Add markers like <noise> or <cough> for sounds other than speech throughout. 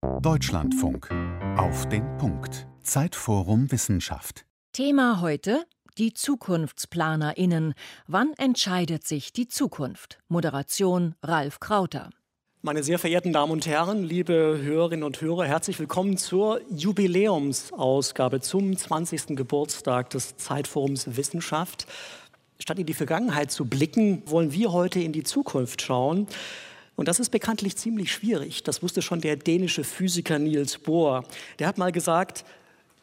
Deutschlandfunk. Auf den Punkt. Zeitforum Wissenschaft. Thema heute die ZukunftsplanerInnen. Wann entscheidet sich die Zukunft? Moderation Ralf Krauter. Meine sehr verehrten Damen und Herren, liebe Hörerinnen und Hörer, herzlich willkommen zur Jubiläumsausgabe zum 20. Geburtstag des Zeitforums Wissenschaft. Statt in die Vergangenheit zu blicken, wollen wir heute in die Zukunft schauen. Und das ist bekanntlich ziemlich schwierig. Das wusste schon der dänische Physiker Niels Bohr. Der hat mal gesagt,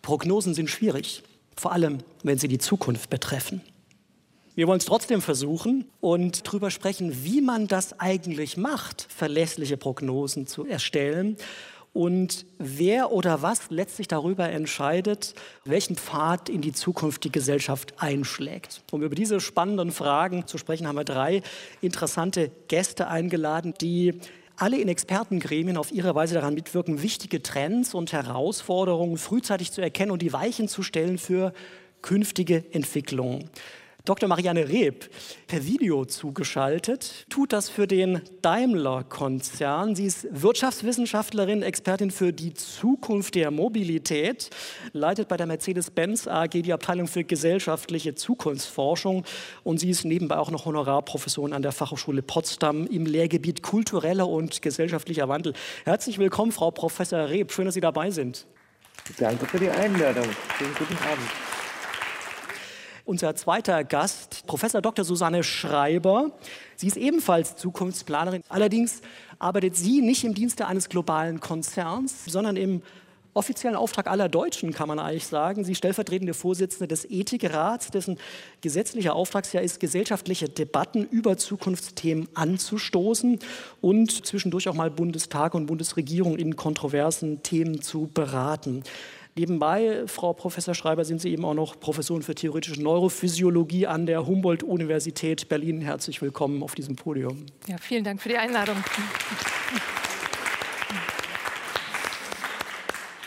Prognosen sind schwierig, vor allem wenn sie die Zukunft betreffen. Wir wollen es trotzdem versuchen und darüber sprechen, wie man das eigentlich macht, verlässliche Prognosen zu erstellen und wer oder was letztlich darüber entscheidet, welchen Pfad in die Zukunft die Gesellschaft einschlägt. Um über diese spannenden Fragen zu sprechen, haben wir drei interessante Gäste eingeladen, die alle in Expertengremien auf ihre Weise daran mitwirken, wichtige Trends und Herausforderungen frühzeitig zu erkennen und die Weichen zu stellen für künftige Entwicklungen. Dr. Marianne Reb, per Video zugeschaltet, tut das für den Daimler-Konzern. Sie ist Wirtschaftswissenschaftlerin, Expertin für die Zukunft der Mobilität, leitet bei der Mercedes-Benz AG die Abteilung für gesellschaftliche Zukunftsforschung und sie ist nebenbei auch noch Honorarprofessorin an der Fachhochschule Potsdam im Lehrgebiet kultureller und gesellschaftlicher Wandel. Herzlich willkommen, Frau Professor Reb. Schön, dass Sie dabei sind. Danke für die Einladung. Schönen guten Abend. Unser zweiter Gast, Professor Dr. Susanne Schreiber. Sie ist ebenfalls Zukunftsplanerin. Allerdings arbeitet sie nicht im Dienste eines globalen Konzerns, sondern im offiziellen Auftrag aller Deutschen, kann man eigentlich sagen. Sie ist stellvertretende Vorsitzende des Ethikrats, dessen gesetzlicher Auftragsjahr ist, gesellschaftliche Debatten über Zukunftsthemen anzustoßen und zwischendurch auch mal Bundestag und Bundesregierung in kontroversen Themen zu beraten. Nebenbei, Frau Professor Schreiber, sind Sie eben auch noch Professorin für theoretische Neurophysiologie an der Humboldt-Universität Berlin. Herzlich willkommen auf diesem Podium. Ja, vielen Dank für die Einladung.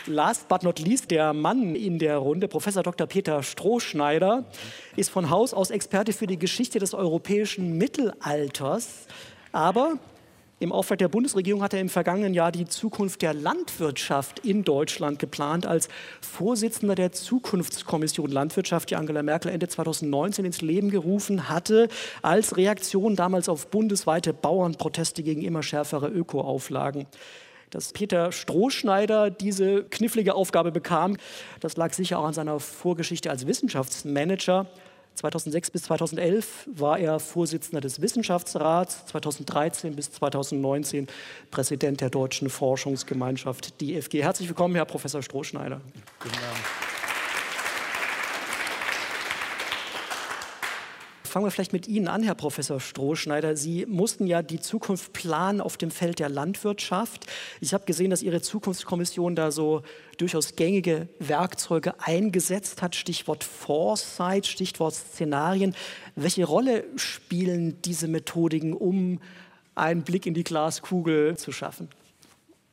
Last but not least, der Mann in der Runde, Professor Dr. Peter Strohschneider, ist von Haus aus Experte für die Geschichte des europäischen Mittelalters. Aber im Auftrag der Bundesregierung hat er im vergangenen Jahr die Zukunft der Landwirtschaft in Deutschland geplant. Als Vorsitzender der Zukunftskommission Landwirtschaft, die Angela Merkel Ende 2019 ins Leben gerufen hatte, als Reaktion damals auf bundesweite Bauernproteste gegen immer schärfere Ökoauflagen. Dass Peter Strohschneider diese knifflige Aufgabe bekam, das lag sicher auch an seiner Vorgeschichte als Wissenschaftsmanager. 2006 bis 2011 war er Vorsitzender des Wissenschaftsrats, 2013 bis 2019 Präsident der Deutschen Forschungsgemeinschaft DFG. Herzlich willkommen, Herr Professor Strohschneider. Guten Abend. Fangen wir vielleicht mit Ihnen an, Herr Professor Strohschneider. Sie mussten ja die Zukunft planen auf dem Feld der Landwirtschaft. Ich habe gesehen, dass Ihre Zukunftskommission da so durchaus gängige Werkzeuge eingesetzt hat. Stichwort Foresight, Stichwort Szenarien. Welche Rolle spielen diese Methodiken, um einen Blick in die Glaskugel zu schaffen?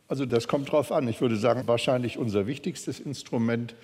Also das kommt drauf an. Ich würde sagen, wahrscheinlich unser wichtigstes Instrument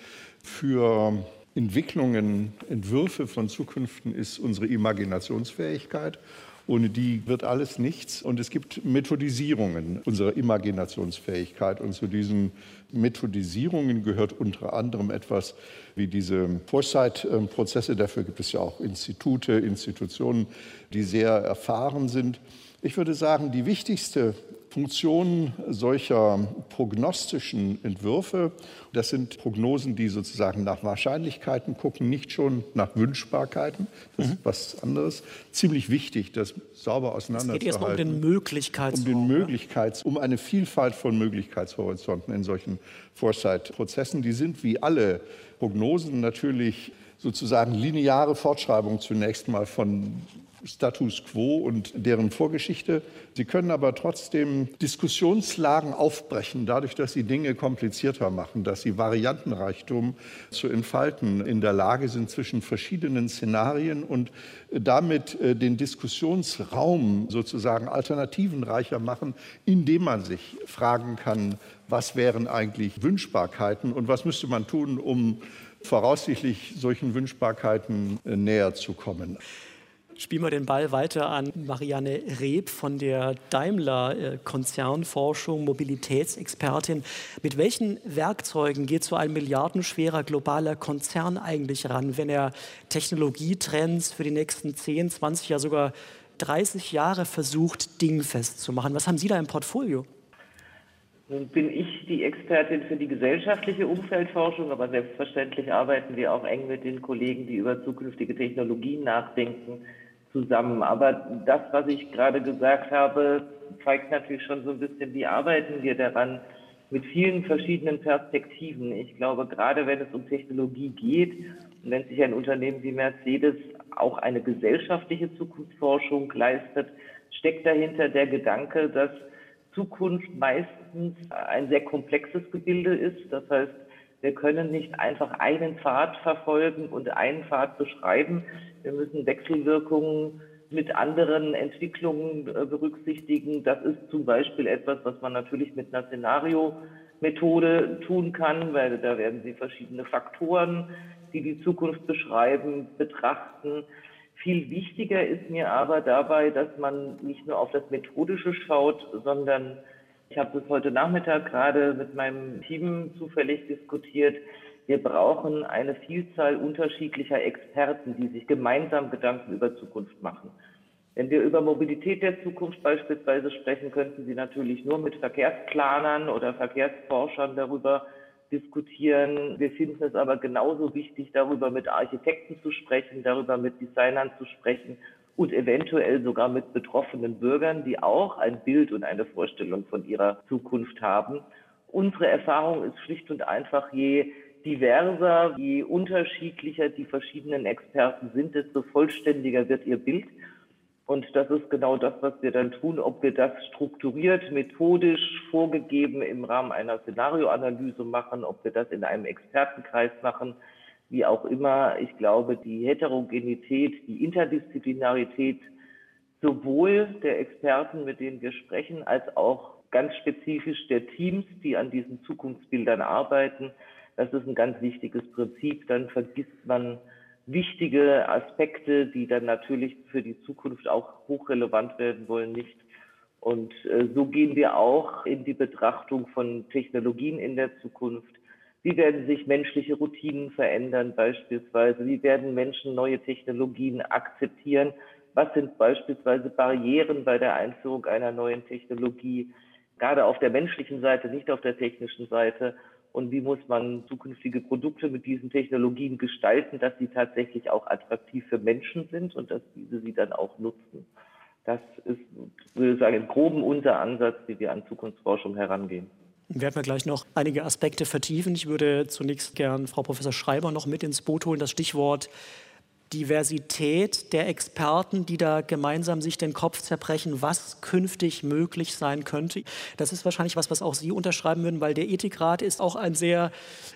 für Entwicklungen, Entwürfe von Zukünften ist unsere Imaginationsfähigkeit. Ohne die wird alles nichts. Und es gibt Methodisierungen unserer Imaginationsfähigkeit. Und zu diesen Methodisierungen gehört unter anderem etwas wie diese Foresight-Prozesse. Dafür gibt es ja auch Institute, Institutionen, die sehr erfahren sind. Ich würde sagen, die wichtigste Funktion solcher prognostischen Entwürfe, das sind Prognosen, die sozusagen nach Wahrscheinlichkeiten gucken, nicht schon nach Wünschbarkeiten. Das ist mhm. was anderes. Ziemlich wichtig, das sauber auseinanderzuhalten. Es geht erstmal um den Möglichkeitsraum. Um den Möglichkeits, um eine Vielfalt von Möglichkeitshorizonten in solchen Foresight-Prozessen. Die sind wie alle Prognosen natürlich sozusagen lineare Fortschreibung zunächst mal von Status quo und deren Vorgeschichte. Sie können aber trotzdem Diskussionslagen aufbrechen, dadurch, dass sie Dinge komplizierter machen, dass sie Variantenreichtum zu entfalten in der Lage sind zwischen verschiedenen Szenarien und damit äh, den Diskussionsraum sozusagen alternativenreicher machen, indem man sich fragen kann, was wären eigentlich Wünschbarkeiten und was müsste man tun, um voraussichtlich solchen Wünschbarkeiten äh, näher zu kommen. Spielen wir den Ball weiter an Marianne Reb von der Daimler Konzernforschung, Mobilitätsexpertin. Mit welchen Werkzeugen geht so ein milliardenschwerer globaler Konzern eigentlich ran, wenn er Technologietrends für die nächsten 10, 20, ja sogar 30 Jahre versucht, dingfest zu machen? Was haben Sie da im Portfolio? Nun bin ich die Expertin für die gesellschaftliche Umfeldforschung, aber selbstverständlich arbeiten wir auch eng mit den Kollegen, die über zukünftige Technologien nachdenken zusammen. Aber das, was ich gerade gesagt habe, zeigt natürlich schon so ein bisschen, wie arbeiten wir daran mit vielen verschiedenen Perspektiven. Ich glaube, gerade wenn es um Technologie geht und wenn sich ein Unternehmen wie Mercedes auch eine gesellschaftliche Zukunftsforschung leistet, steckt dahinter der Gedanke, dass Zukunft meistens ein sehr komplexes Gebilde ist. Das heißt, wir können nicht einfach einen Pfad verfolgen und einen Pfad beschreiben. Wir müssen Wechselwirkungen mit anderen Entwicklungen äh, berücksichtigen. Das ist zum Beispiel etwas, was man natürlich mit einer Szenario-Methode tun kann, weil da werden Sie verschiedene Faktoren, die die Zukunft beschreiben, betrachten. Viel wichtiger ist mir aber dabei, dass man nicht nur auf das Methodische schaut, sondern ich habe das heute Nachmittag gerade mit meinem Team zufällig diskutiert. Wir brauchen eine Vielzahl unterschiedlicher Experten, die sich gemeinsam Gedanken über Zukunft machen. Wenn wir über Mobilität der Zukunft beispielsweise sprechen, könnten Sie natürlich nur mit Verkehrsplanern oder Verkehrsforschern darüber diskutieren. Wir finden es aber genauso wichtig, darüber mit Architekten zu sprechen, darüber mit Designern zu sprechen und eventuell sogar mit betroffenen Bürgern, die auch ein Bild und eine Vorstellung von ihrer Zukunft haben. Unsere Erfahrung ist schlicht und einfach, je diverser, je unterschiedlicher die verschiedenen Experten sind, desto vollständiger wird ihr Bild. Und das ist genau das, was wir dann tun, ob wir das strukturiert, methodisch vorgegeben im Rahmen einer Szenarioanalyse machen, ob wir das in einem Expertenkreis machen, wie auch immer. Ich glaube, die Heterogenität, die Interdisziplinarität sowohl der Experten, mit denen wir sprechen, als auch ganz spezifisch der Teams, die an diesen Zukunftsbildern arbeiten, das ist ein ganz wichtiges Prinzip. Dann vergisst man wichtige Aspekte, die dann natürlich für die Zukunft auch hochrelevant werden wollen, nicht. Und äh, so gehen wir auch in die Betrachtung von Technologien in der Zukunft. Wie werden sich menschliche Routinen verändern beispielsweise? Wie werden Menschen neue Technologien akzeptieren? Was sind beispielsweise Barrieren bei der Einführung einer neuen Technologie? Gerade auf der menschlichen Seite, nicht auf der technischen Seite. Und wie muss man zukünftige Produkte mit diesen Technologien gestalten, dass sie tatsächlich auch attraktiv für Menschen sind und dass diese sie dann auch nutzen? Das ist, würde ich sagen, im Groben unser Ansatz, wie wir an Zukunftsforschung herangehen. Werden wir gleich noch einige Aspekte vertiefen. Ich würde zunächst gern Frau Professor Schreiber noch mit ins Boot holen. Das Stichwort Diversität der Experten, die da gemeinsam sich den Kopf zerbrechen, was künftig möglich sein könnte. Das ist wahrscheinlich was, was auch Sie unterschreiben würden, weil der Ethikrat ist auch ein sehr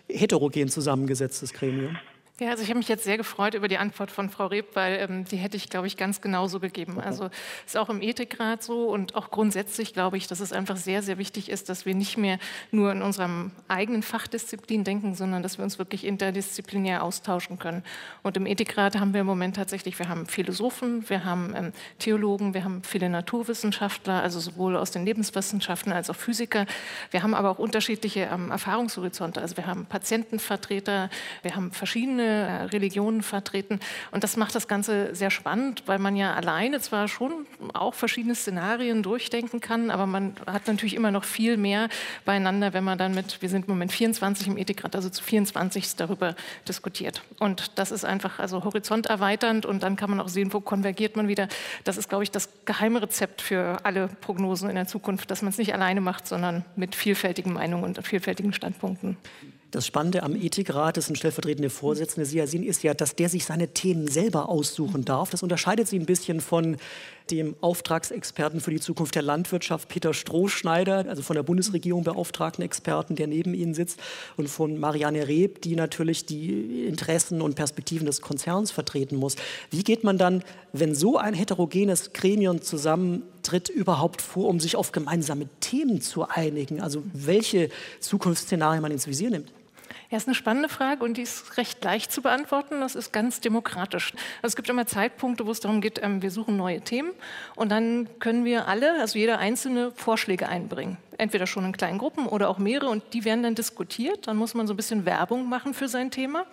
heterogen zusammengesetztes Gremium. Ja, also ich habe mich jetzt sehr gefreut über die Antwort von Frau Reb, weil ähm, die hätte ich, glaube ich, ganz genauso gegeben. Also ist auch im Ethikrat so und auch grundsätzlich glaube ich, dass es einfach sehr, sehr wichtig ist, dass wir nicht mehr nur in unserem eigenen Fachdisziplin denken, sondern dass wir uns wirklich interdisziplinär austauschen können. Und im Ethikrat haben wir im Moment tatsächlich, wir haben Philosophen, wir haben ähm, Theologen, wir haben viele Naturwissenschaftler, also sowohl aus den Lebenswissenschaften als auch Physiker. Wir haben aber auch unterschiedliche ähm, Erfahrungshorizonte. Also wir haben Patientenvertreter, wir haben verschiedene äh, Religionen vertreten. Und das macht das Ganze sehr spannend, weil man ja alleine zwar schon auch verschiedene Szenarien durchdenken kann, aber man hat natürlich immer noch viel mehr beieinander, wenn man dann mit, wir sind im Moment 24 im Ethikrat, also zu 24 darüber diskutiert. Und das ist einfach also horizonterweiternd und dann kann man auch sehen, wo konvergiert man wieder. Das ist, glaube ich, das geheime Rezept für alle Prognosen in der Zukunft, dass man es nicht alleine macht, sondern mit vielfältigen Meinungen und vielfältigen Standpunkten. Das Spannende am Ethikrat, das sind stellvertretende Vorsitzende Siasin, ist ja, dass der sich seine Themen selber aussuchen darf. Das unterscheidet sie ein bisschen von dem Auftragsexperten für die Zukunft der Landwirtschaft, Peter Strohschneider, also von der Bundesregierung beauftragten Experten, der neben Ihnen sitzt, und von Marianne Reb, die natürlich die Interessen und Perspektiven des Konzerns vertreten muss. Wie geht man dann, wenn so ein heterogenes Gremium zusammentritt, überhaupt vor, um sich auf gemeinsame Themen zu einigen? Also welche Zukunftsszenarien man ins Visier nimmt? Ja, ist eine spannende Frage und die ist recht leicht zu beantworten. Das ist ganz demokratisch. Es gibt immer Zeitpunkte, wo es darum geht, ähm, wir suchen neue Themen und dann können wir alle, also jeder einzelne, Vorschläge einbringen. Entweder schon in kleinen Gruppen oder auch mehrere und die werden dann diskutiert. Dann muss man so ein bisschen Werbung machen für sein Thema.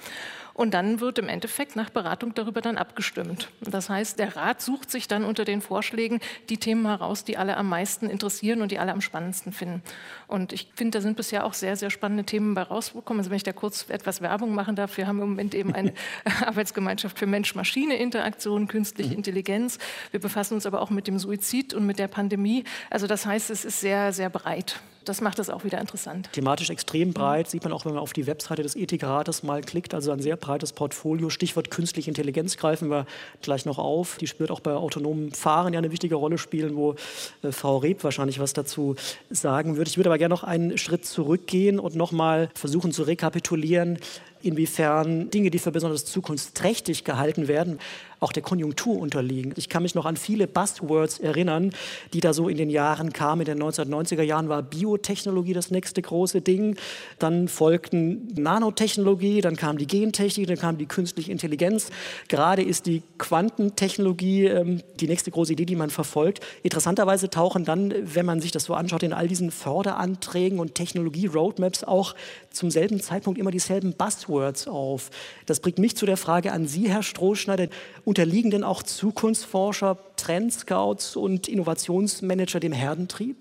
Und dann wird im Endeffekt nach Beratung darüber dann abgestimmt. Das heißt, der Rat sucht sich dann unter den Vorschlägen die Themen heraus, die alle am meisten interessieren und die alle am spannendsten finden. Und ich finde, da sind bisher auch sehr, sehr spannende Themen bei rausgekommen. Also wenn ich da kurz etwas Werbung machen darf, wir haben im Moment eben eine <laughs> Arbeitsgemeinschaft für Mensch-Maschine-Interaktion, künstliche mhm. Intelligenz. Wir befassen uns aber auch mit dem Suizid und mit der Pandemie. Also das heißt, es ist sehr, sehr breit das macht es auch wieder interessant. Thematisch extrem breit, sieht man auch, wenn man auf die Webseite des Ethikrates mal klickt. Also ein sehr breites Portfolio. Stichwort künstliche Intelligenz greifen wir gleich noch auf. Die wird auch bei autonomen Fahren ja eine wichtige Rolle spielen, wo äh, Frau Reb wahrscheinlich was dazu sagen würde. Ich würde aber gerne noch einen Schritt zurückgehen und noch mal versuchen zu rekapitulieren, inwiefern Dinge, die für besonders zukunftsträchtig gehalten werden, auch der Konjunktur unterliegen. Ich kann mich noch an viele Buzzwords erinnern, die da so in den Jahren kamen. In den 1990er Jahren war Biotechnologie das nächste große Ding. Dann folgten Nanotechnologie, dann kam die Gentechnik, dann kam die künstliche Intelligenz. Gerade ist die Quantentechnologie ähm, die nächste große Idee, die man verfolgt. Interessanterweise tauchen dann, wenn man sich das so anschaut, in all diesen Förderanträgen und Technologie-Roadmaps auch zum selben Zeitpunkt immer dieselben Buzzwords auf. Das bringt mich zu der Frage an Sie, Herr Strohschneider unterliegen denn auch Zukunftsforscher, Trendscouts und Innovationsmanager dem Herdentrieb?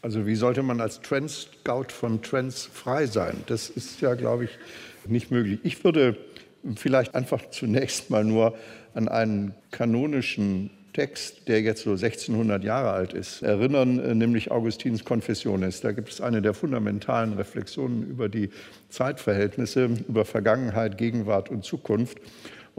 Also wie sollte man als Trendscout von Trends frei sein? Das ist ja, glaube ich, nicht möglich. Ich würde vielleicht einfach zunächst mal nur an einen kanonischen Text, der jetzt so 1600 Jahre alt ist, erinnern, äh, nämlich Augustins Confessiones. Da gibt es eine der fundamentalen Reflexionen über die Zeitverhältnisse, über Vergangenheit, Gegenwart und Zukunft.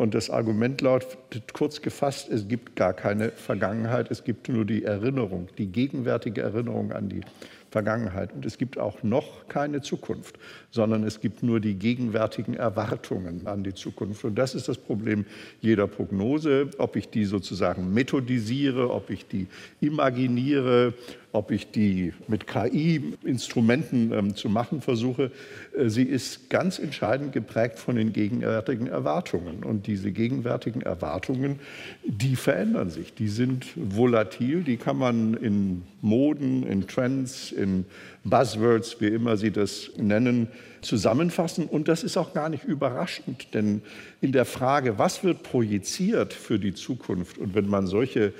Und das Argument lautet kurz gefasst, es gibt gar keine Vergangenheit, es gibt nur die Erinnerung, die gegenwärtige Erinnerung an die Vergangenheit. Und es gibt auch noch keine Zukunft, sondern es gibt nur die gegenwärtigen Erwartungen an die Zukunft. Und das ist das Problem jeder Prognose, ob ich die sozusagen methodisiere, ob ich die imaginiere, ob ich die mit KI-Instrumenten ähm, zu machen versuche. Äh, sie ist ganz entscheidend geprägt von den gegenwärtigen Erwartungen. Und diese gegenwärtigen Erwartungen, die verändern sich. Die sind volatil, die kann man in Moden, in Trends, in Buzzwords, wie immer Sie das nennen, zusammenfassen. Und das ist auch gar nicht überraschend, denn in der Frage, was wird projiziert für die Zukunft und wenn man solche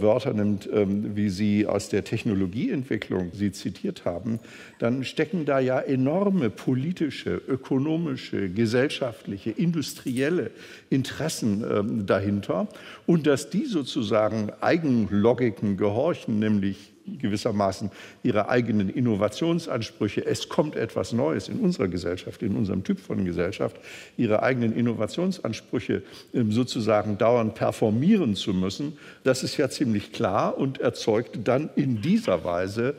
Wörter nimmt, ähm, wie Sie aus der Technologieentwicklung sie zitiert haben, dann stecken da ja enorme politische, ökonomische, gesellschaftliche, industrielle Interessen ähm, dahinter. Und dass die sozusagen Eigenlogiken gehorchen, nämlich gewissermaßen ihre eigenen Innovationsansprüche, es kommt etwas Neues in unserer Gesellschaft, in unserem Typ von Gesellschaft, ihre eigenen Innovationsansprüche ähm, sozusagen dauernd performieren zu müssen, das ist ja ziemlich klar und erzeugt dann in dieser Weise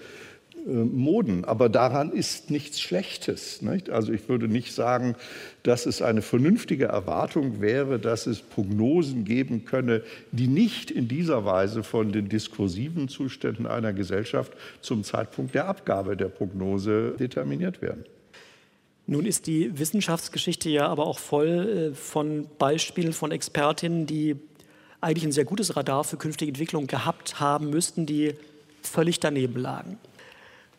Moden. Aber daran ist nichts Schlechtes. Nicht? Also ich würde nicht sagen, dass es eine vernünftige Erwartung wäre, dass es Prognosen geben könne, die nicht in dieser Weise von den diskursiven Zuständen einer Gesellschaft zum Zeitpunkt der Abgabe der Prognose determiniert werden. Nun ist die Wissenschaftsgeschichte ja aber auch voll äh, von Beispielen von Expertinnen, die eigentlich ein sehr gutes Radar für künftige Entwicklung gehabt haben müssten, die völlig daneben lagen.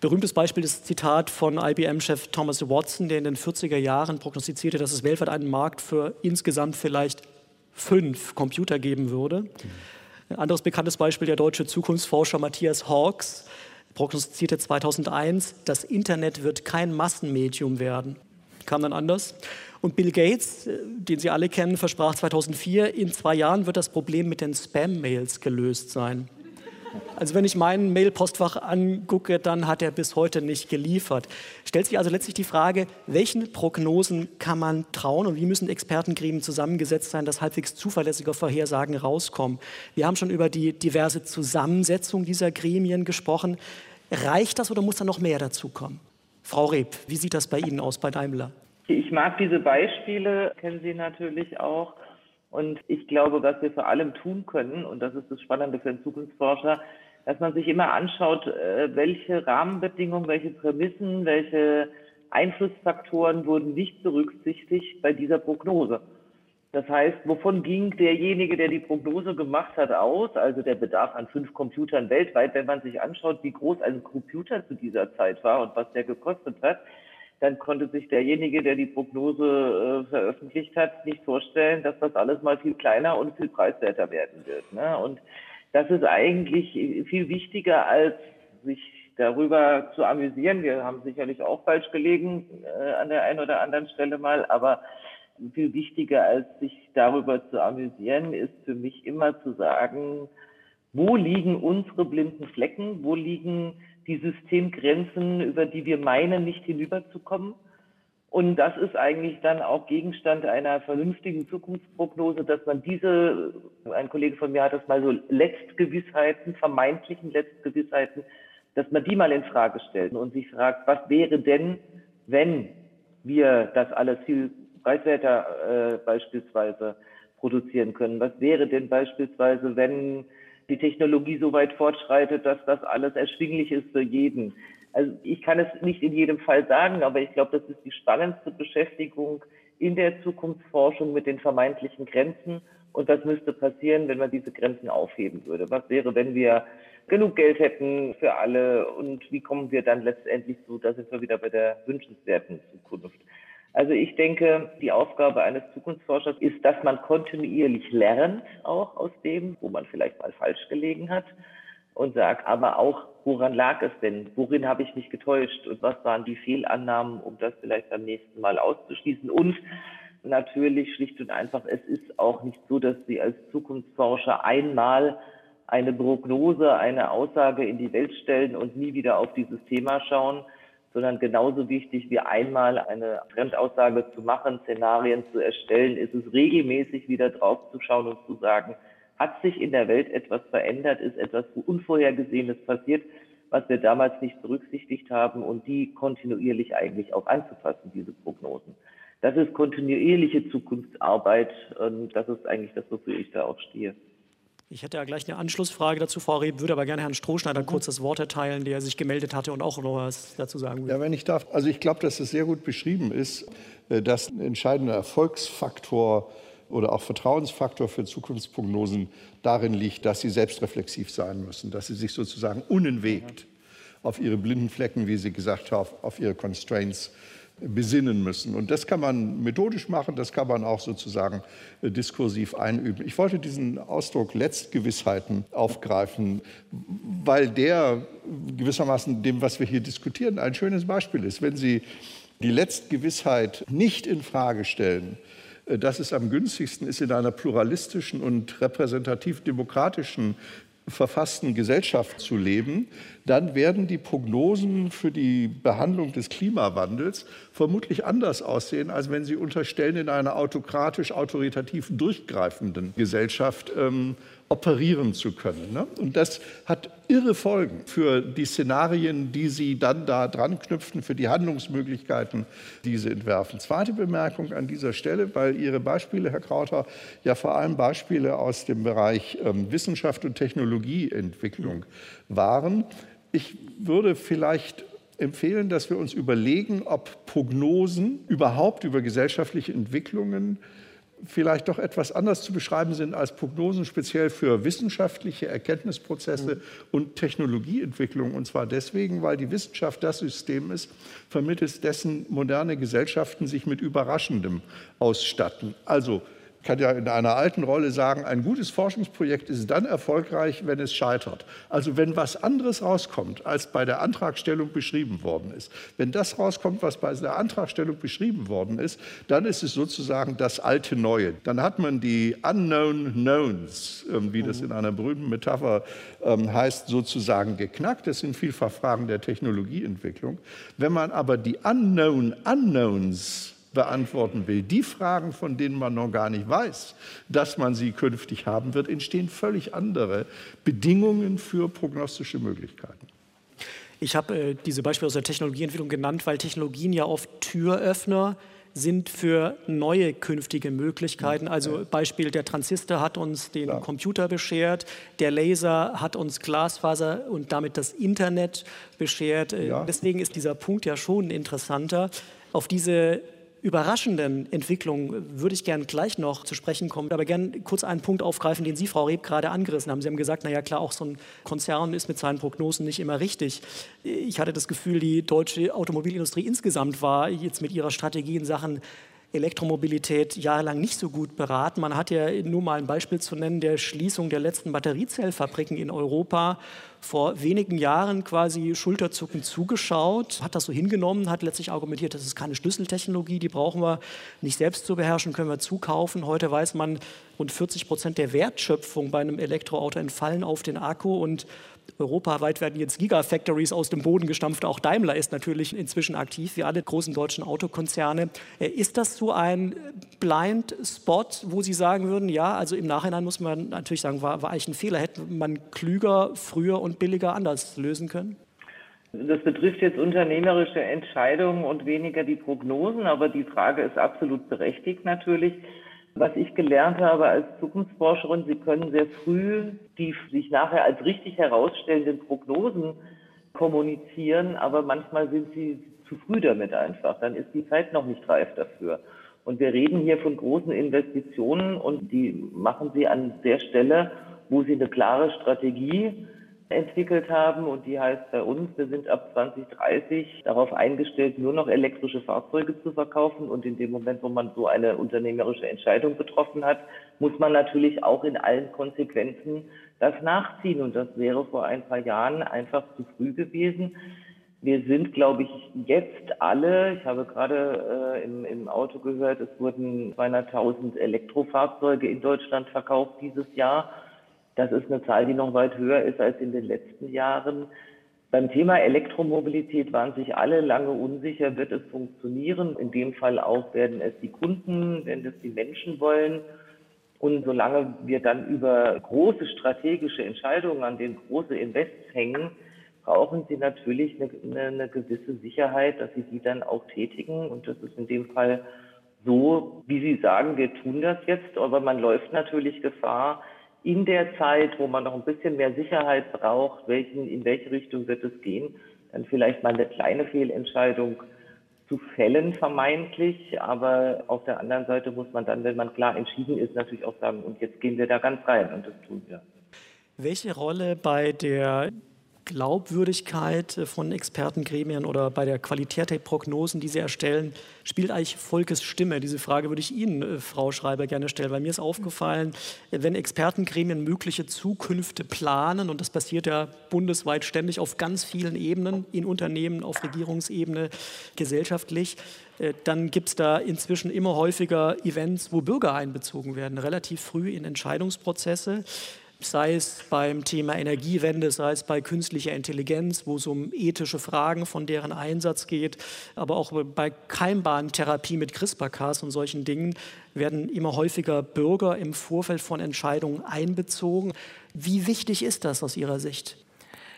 Berühmtes Beispiel ist das Zitat von IBM-Chef Thomas Watson, der in den 40er Jahren prognostizierte, dass es weltweit einen Markt für insgesamt vielleicht fünf Computer geben würde. Ein anderes bekanntes Beispiel, der deutsche Zukunftsforscher Matthias Hawks prognostizierte 2001, das Internet wird kein Massenmedium werden. Kam dann anders. Und Bill Gates, äh, den Sie alle kennen, versprach 2004, in zwei Jahren wird das Problem mit den Spam-Mails gelöst sein. Also wenn ich meinen Mailpostfach angucke, dann hat er bis heute nicht geliefert. Stellt sich also letztlich die Frage, welchen Prognosen kann man trauen und wie müssen Expertengremien zusammengesetzt sein, dass halbwegs zuverlässige Vorhersagen rauskommen? Wir haben schon über die diverse Zusammensetzung dieser Gremien gesprochen. Reicht das oder muss da noch mehr dazukommen? Frau Reb, wie sieht das bei Ihnen aus bei Daimler? Ich mag diese Beispiele, kennen Sie natürlich auch. Und ich glaube, was wir vor allem tun können, und das ist das Spannende für einen Zukunftsforscher, dass man sich immer anschaut, äh, welche Rahmenbedingungen, welche Prämissen, welche Einflussfaktoren wurden nicht berücksichtigt bei dieser Prognose. Das heißt, wovon ging derjenige, der die Prognose gemacht hat, aus? Also der Bedarf an fünf Computern weltweit, wenn man sich anschaut, wie groß ein Computer zu dieser Zeit war und was der gekostet hat, dann konnte sich derjenige, der die Prognose äh, veröffentlicht hat, nicht vorstellen, dass das alles mal viel kleiner und viel preiswerter werden wird. Ne? Und das ist eigentlich viel wichtiger, als sich darüber zu amüsieren. Wir haben sicherlich auch falsch gelegen äh, an der einen oder anderen Stelle mal, aber viel wichtiger als sich darüber zu amüsieren, ist für mich immer zu sagen, wo liegen unsere blinden Flecken, wo liegen die Systemgrenzen, über die wir meinen, nicht hinüberzukommen. Und das ist eigentlich dann auch Gegenstand einer vernünftigen Zukunftsprognose, dass man diese, ein Kollege von mir hat das mal so Letztgewissheiten, vermeintlichen Letztgewissheiten, dass man die mal in Frage stellt und sich fragt, was wäre denn, wenn wir das alles viel preiswerter äh, beispielsweise produzieren können? Was wäre denn beispielsweise, wenn die Technologie so weit fortschreitet, dass das alles erschwinglich ist für jeden? Also ich kann es nicht in jedem Fall sagen, aber ich glaube, das ist die spannendste Beschäftigung in der Zukunftsforschung mit den vermeintlichen Grenzen. Und das müsste passieren, wenn man diese Grenzen aufheben würde. Was wäre, wenn wir genug Geld hätten für alle und wie kommen wir dann letztendlich zu, da sind wir wieder bei der wünschenswerten Zukunft. Also ich denke, die Aufgabe eines Zukunftsforschers ist, dass man kontinuierlich lernt, auch aus dem, wo man vielleicht mal falsch gelegen hat und sagt, aber auch, woran lag es denn? Worin habe ich mich getäuscht? Und was waren die Fehlannahmen, um das vielleicht beim nächsten Mal auszuschließen? Und natürlich schlicht und einfach, es ist auch nicht so, dass Sie als Zukunftsforscher einmal eine Prognose, eine Aussage in die Welt stellen und nie wieder auf dieses Thema schauen, sondern genauso wichtig wie einmal eine Trendaussage zu machen, Szenarien zu erstellen, ist es regelmäßig wieder drauf zu schauen und zu sagen, hat sich in der Welt etwas verändert, ist etwas Unvorhergesehenes passiert, was wir damals nicht berücksichtigt haben und die kontinuierlich eigentlich auch anzupassen, diese Prognosen. Das ist kontinuierliche Zukunftsarbeit und das ist eigentlich das, wofür ich da auch stehe. Ich hätte ja gleich eine Anschlussfrage dazu, Frau Reb, würde aber gerne Herrn Strohschneider mhm. kurz das Wort erteilen, der sich gemeldet hatte und auch noch was dazu sagen will. Ja, wenn ich darf. Also ich glaube, dass es sehr gut beschrieben ist, äh, dass ein entscheidender Erfolgsfaktor oder auch Vertrauensfaktor für Zukunftsprognosen darin liegt, dass sie selbstreflexiv sein müssen, dass sie sich sozusagen unentwegt auf ihre blinden Flecken, wie Sie gesagt haben, auf ihre Constraints besinnen müssen. Und das kann man methodisch machen, das kann man auch sozusagen äh, diskursiv einüben. Ich wollte diesen Ausdruck Letztgewissheiten aufgreifen, weil der gewissermaßen dem, was wir hier diskutieren, ein schönes Beispiel ist. Wenn Sie die Letztgewissheit nicht in Frage stellen, äh, dass es am günstigsten ist, in einer pluralistischen und repräsentativ demokratischen verfassten Gesellschaft zu leben, dann werden die Prognosen für die Behandlung des Klimawandels vermutlich anders aussehen, als wenn Sie unterstellen, in einer autokratisch autoritativ durchgreifenden Gesellschaft ähm, operieren zu können. Ne? Und das hat irre Folgen für die Szenarien, die Sie dann da dran knüpfen, für die Handlungsmöglichkeiten, die Sie entwerfen. Zweite Bemerkung an dieser Stelle, weil Ihre Beispiele, Herr Krauter, ja vor allem Beispiele aus dem Bereich ähm, Wissenschaft und Technologieentwicklung waren. Ich würde vielleicht empfehlen, dass wir uns überlegen, ob Prognosen überhaupt über gesellschaftliche Entwicklungen vielleicht doch etwas anders zu beschreiben sind als Prognosen speziell für wissenschaftliche Erkenntnisprozesse mhm. und Technologieentwicklung. Und zwar deswegen, weil die Wissenschaft das System ist, vermittels dessen moderne Gesellschaften sich mit Überraschendem ausstatten. Also kann ja in einer alten Rolle sagen, ein gutes Forschungsprojekt ist dann erfolgreich, wenn es scheitert. Also wenn was anderes rauskommt, als bei der Antragstellung beschrieben worden ist. Wenn das rauskommt, was bei der Antragstellung beschrieben worden ist, dann ist es sozusagen das alte Neue. Dann hat man die Unknown Knowns, ähm, wie das in einer berühmten Metapher ähm, heißt, sozusagen geknackt. Das sind vielfach Fragen der Technologieentwicklung. Wenn man aber die Unknown Unknowns beantworten will, die Fragen, von denen man noch gar nicht weiß, dass man sie künftig haben wird, entstehen völlig andere Bedingungen für prognostische Möglichkeiten. Ich habe äh, diese Beispiele aus der Technologieentwicklung genannt, weil Technologien ja oft Türöffner sind für neue künftige Möglichkeiten. Also Beispiel, der Transistor hat uns den ja. Computer beschert, der Laser hat uns Glasfaser und damit das Internet beschert. Äh, ja. Deswegen ist dieser Punkt ja schon interessanter. Auf diese überraschenden Entwicklungen würde ich gerne gleich noch zu sprechen kommen, aber gerne kurz einen Punkt aufgreifen, den Sie, Frau Reb, gerade angerissen haben. Sie haben gesagt, naja klar, auch so ein Konzern ist mit seinen Prognosen nicht immer richtig. Ich hatte das Gefühl, die deutsche Automobilindustrie insgesamt war jetzt mit ihrer Strategie in Sachen Elektromobilität jahrelang nicht so gut beraten. Man hat ja nur mal ein Beispiel zu nennen, der Schließung der letzten Batteriezellfabriken in Europa vor wenigen Jahren quasi schulterzuckend zugeschaut, hat das so hingenommen, hat letztlich argumentiert, das ist keine Schlüsseltechnologie, die brauchen wir nicht selbst zu beherrschen, können wir zukaufen. Heute weiß man, rund 40 Prozent der Wertschöpfung bei einem Elektroauto entfallen auf den Akku und Europaweit werden jetzt Gigafactories aus dem Boden gestampft. Auch Daimler ist natürlich inzwischen aktiv, wie alle großen deutschen Autokonzerne. Äh, ist das so ein Blind Spot, wo Sie sagen würden, ja, also im Nachhinein muss man natürlich sagen, war, war eigentlich ein Fehler, hätte man klüger, früher und billiger anders lösen können? Das betrifft jetzt unternehmerische Entscheidungen und weniger die Prognosen, aber die Frage ist absolut berechtigt natürlich. Was ich gelernt habe als Zukunftsforscherin, Sie können sehr früh die sich nachher als richtig herausstellenden Prognosen kommunizieren, aber manchmal sind Sie zu früh damit einfach. Dann ist die Zeit noch nicht reif dafür. Und wir reden hier von großen Investitionen und die machen Sie an der Stelle, wo Sie eine klare Strategie entwickelt haben und die heißt bei uns, wir sind ab 2030 darauf eingestellt, nur noch elektrische Fahrzeuge zu verkaufen und in dem Moment, wo man so eine unternehmerische Entscheidung getroffen hat, muss man natürlich auch in allen Konsequenzen das nachziehen und das wäre vor ein paar Jahren einfach zu früh gewesen. Wir sind, glaube ich, jetzt alle, ich habe gerade äh, im, im Auto gehört, es wurden 200.000 Elektrofahrzeuge in Deutschland verkauft dieses Jahr. Das ist eine Zahl, die noch weit höher ist als in den letzten Jahren. Beim Thema Elektromobilität waren sich alle lange unsicher, wird es funktionieren. In dem Fall auch werden es die Kunden, werden es die Menschen wollen. Und solange wir dann über große strategische Entscheidungen, an denen große Invests hängen, brauchen sie natürlich eine, eine gewisse Sicherheit, dass sie die dann auch tätigen. Und das ist in dem Fall so, wie Sie sagen, wir tun das jetzt, aber man läuft natürlich Gefahr, in der Zeit, wo man noch ein bisschen mehr Sicherheit braucht, welchen, in welche Richtung wird es gehen, dann vielleicht mal eine kleine Fehlentscheidung zu fällen, vermeintlich. Aber auf der anderen Seite muss man dann, wenn man klar entschieden ist, natürlich auch sagen, und jetzt gehen wir da ganz rein und das tun wir. Welche Rolle bei der Glaubwürdigkeit äh, von Expertengremien oder bei der Qualität der Prognosen, die sie erstellen, spielt eigentlich Volkes Stimme? Diese Frage würde ich Ihnen, äh, Frau Schreiber, gerne stellen. Bei mir ist aufgefallen, wenn Expertengremien mögliche Zukünfte planen, und das passiert ja bundesweit ständig auf ganz vielen Ebenen, in Unternehmen, auf Regierungsebene, gesellschaftlich, äh, dann gibt es da inzwischen immer häufiger Events, wo Bürger einbezogen werden, relativ früh in Entscheidungsprozesse sei es beim Thema Energiewende, sei es bei künstlicher Intelligenz, wo es um ethische Fragen von deren Einsatz geht, aber auch bei Keimbahntherapie mit CRISPR-Cas und solchen Dingen werden immer häufiger Bürger im Vorfeld von Entscheidungen einbezogen. Wie wichtig ist das aus Ihrer Sicht?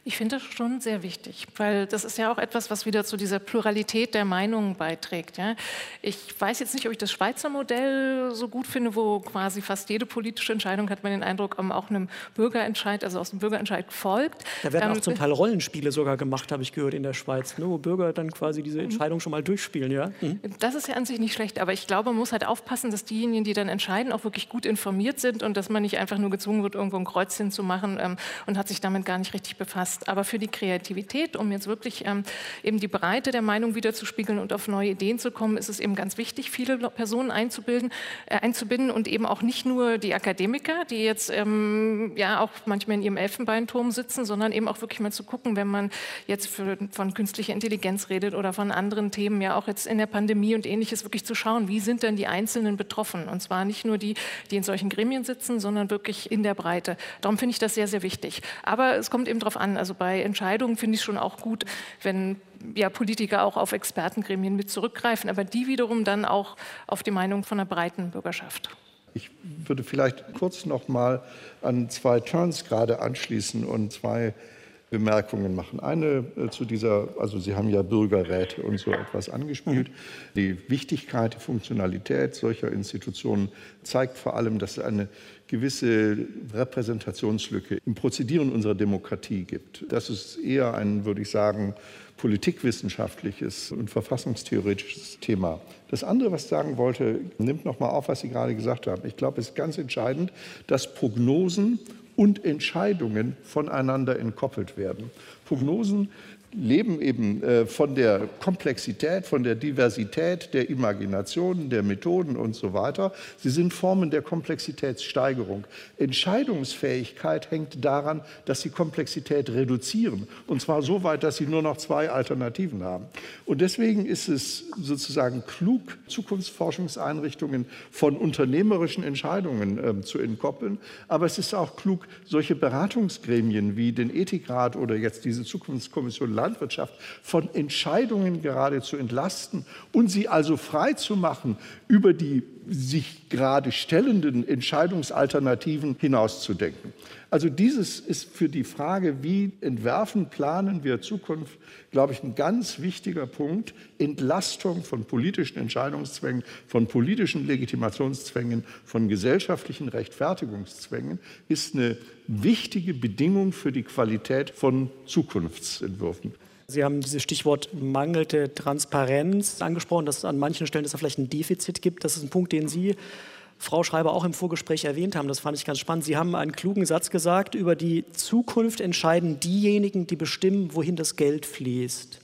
Ich finde das schon sehr wichtig, weil das ist ja auch etwas, was wieder zu dieser Pluralität der Meinungen beiträgt. Ja. Ich weiß jetzt nicht, ob ich das Schweizer Modell so gut finde, wo quasi fast jede politische Entscheidung, hat man den Eindruck, auch einem Bürgerentscheid, also aus dem Bürgerentscheid folgt. Da werden ähm, auch zum Teil Rollenspiele sogar gemacht, habe ich gehört, in der Schweiz, ne, wo Bürger dann quasi diese mhm. Entscheidung schon mal durchspielen. Ja? Mhm. Das ist ja an sich nicht schlecht, aber ich glaube, man muss halt aufpassen, dass diejenigen, die dann entscheiden, auch wirklich gut informiert sind und dass man nicht einfach nur gezwungen wird, irgendwo ein Kreuzchen zu machen ähm, und hat sich damit gar nicht richtig befasst passt. Aber für die Kreativität, um jetzt wirklich ähm, eben die Breite der Meinung wiederzuspiegeln und auf neue Ideen zu kommen, ist es eben ganz wichtig, viele Personen einzubilden, äh, einzubinden und eben auch nicht nur die Akademiker, die jetzt ähm, ja auch manchmal in ihrem Elfenbeinturm sitzen, sondern eben auch wirklich mal zu gucken, wenn man jetzt für, von künstlicher Intelligenz redet oder von anderen Themen, ja auch jetzt in der Pandemie und ähnliches, wirklich zu schauen, wie sind denn die Einzelnen betroffen? Und zwar nicht nur die, die in solchen Gremien sitzen, sondern wirklich in der Breite. Darum finde ich das sehr, sehr wichtig. Aber es kommt eben darauf an, also bei Entscheidungen finde ich schon auch gut, wenn ja, Politiker auch auf Expertengremien mit zurückgreifen, aber die wiederum dann auch auf die Meinung von der breiten Bürgerschaft. Ich würde vielleicht kurz noch mal an zwei Turns gerade anschließen und zwei Bemerkungen machen. Eine äh, zu dieser, also Sie haben ja Bürgerräte und so etwas angespielt. Die Wichtigkeit, die Funktionalität solcher Institutionen zeigt vor allem, dass es eine gewisse Repräsentationslücke im Prozedieren unserer Demokratie gibt. Das ist eher ein, würde ich sagen, politikwissenschaftliches und verfassungstheoretisches Thema. Das andere, was ich sagen wollte, nimmt noch mal auf, was Sie gerade gesagt haben. Ich glaube, es ist ganz entscheidend, dass Prognosen und Entscheidungen voneinander entkoppelt werden. Prognosen leben eben äh, von der Komplexität, von der Diversität der Imaginationen, der Methoden und so weiter. Sie sind Formen der Komplexitätssteigerung. Entscheidungsfähigkeit hängt daran, dass sie Komplexität reduzieren. Und zwar so weit, dass sie nur noch zwei Alternativen haben. Und deswegen ist es sozusagen klug, Zukunftsforschungseinrichtungen von unternehmerischen Entscheidungen äh, zu entkoppeln. Aber es ist auch klug, solche Beratungsgremien wie den Ethikrat oder jetzt diese Zukunftskommission Landwirtschaft von Entscheidungen gerade zu entlasten und sie also frei zu machen, über die sich gerade stellenden Entscheidungsalternativen hinauszudenken. Also dieses ist für die Frage, wie entwerfen, planen wir Zukunft, glaube ich, ein ganz wichtiger Punkt. Entlastung von politischen Entscheidungszwängen, von politischen Legitimationszwängen, von gesellschaftlichen Rechtfertigungszwängen ist eine wichtige Bedingung für die Qualität von Zukunftsentwürfen. Sie haben dieses Stichwort mangelnde Transparenz angesprochen, dass es an manchen Stellen es vielleicht ein Defizit gibt. Das ist ein Punkt, den Sie, Frau Schreiber, auch im Vorgespräch erwähnt haben. Das fand ich ganz spannend. Sie haben einen klugen Satz gesagt, über die Zukunft entscheiden diejenigen, die bestimmen, wohin das Geld fließt.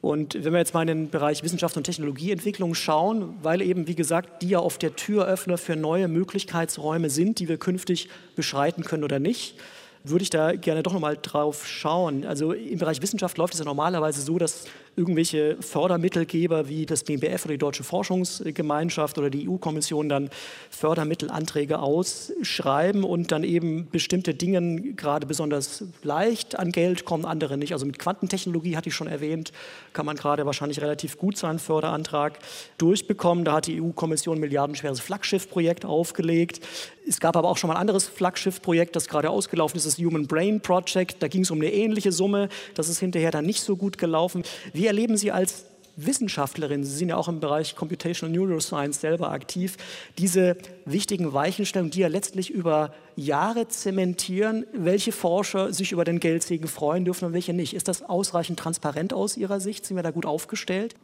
Und wenn wir jetzt mal in den Bereich Wissenschaft und Technologieentwicklung schauen, weil eben, wie gesagt, die ja oft der Türöffner für neue Möglichkeitsräume sind, die wir künftig beschreiten können oder nicht, würde ich da gerne doch nochmal drauf schauen. Also im Bereich Wissenschaft läuft es ja normalerweise so, dass irgendwelche Fördermittelgeber wie das BMBF oder die Deutsche Forschungsgemeinschaft oder die EU-Kommission dann Fördermittelanträge ausschreiben und dann eben bestimmte Dinge gerade besonders leicht an Geld kommen, andere nicht. Also mit Quantentechnologie hatte ich schon erwähnt, kann man gerade wahrscheinlich relativ gut seinen Förderantrag durchbekommen. Da hat die EU-Kommission ein milliardenschweres Flaggschiffprojekt aufgelegt. Es gab aber auch schon mal ein anderes Flaggschiffprojekt, das gerade ausgelaufen ist, das Human Brain Project. Da ging es um eine ähnliche Summe. Das ist hinterher dann nicht so gut gelaufen. Wie erleben Sie als Wissenschaftlerin, Sie sind ja auch im Bereich Computational Neuroscience selber aktiv, diese wichtigen Weichenstellungen, die ja letztlich über Jahre zementieren, welche Forscher sich über den Geldsegen freuen dürfen und welche nicht. Ist das ausreichend transparent aus Ihrer Sicht? Sind wir da gut aufgestellt?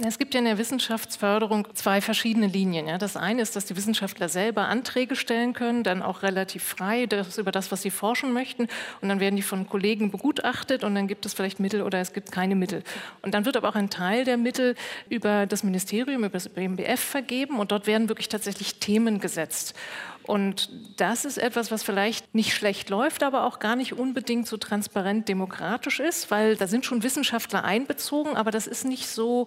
Es gibt ja in der Wissenschaftsförderung zwei verschiedene Linien. Ja. Das eine ist, dass die Wissenschaftler selber Anträge stellen können, dann auch relativ frei das, über das, was sie forschen möchten. Und dann werden die von Kollegen begutachtet und dann gibt es vielleicht Mittel oder es gibt keine Mittel. Und dann wird aber auch ein Teil der Mittel über das Ministerium, über das BMBF vergeben und dort werden wirklich tatsächlich Themen gesetzt. Und das ist etwas, was vielleicht nicht schlecht läuft, aber auch gar nicht unbedingt so transparent demokratisch ist, weil da sind schon Wissenschaftler einbezogen, aber das ist nicht so,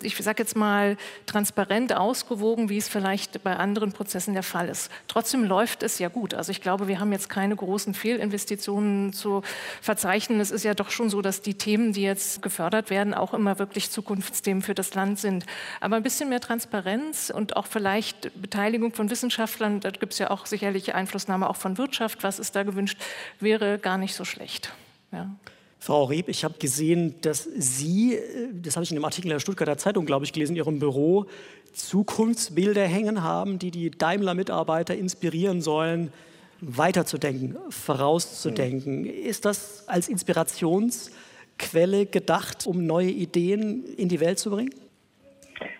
ich sage jetzt mal, transparent ausgewogen, wie es vielleicht bei anderen Prozessen der Fall ist. Trotzdem läuft es ja gut. Also ich glaube, wir haben jetzt keine großen Fehlinvestitionen zu verzeichnen. Es ist ja doch schon so, dass die Themen, die jetzt gefördert werden, auch immer wirklich Zukunftsthemen für das Land sind. Aber ein bisschen mehr Transparenz und auch vielleicht Beteiligung von Wissenschaftlern, da gibt es ja auch sicherlich Einflussnahme auch von Wirtschaft, was ist da gewünscht, wäre gar nicht so schlecht. Ja. Frau Reb, ich habe gesehen, dass Sie, das habe ich in dem Artikel der Stuttgarter Zeitung, glaube ich, gelesen, in Ihrem Büro Zukunftsbilder hängen haben, die die Daimler-Mitarbeiter inspirieren sollen, weiterzudenken, vorauszudenken. Ist das als Inspirationsquelle gedacht, um neue Ideen in die Welt zu bringen?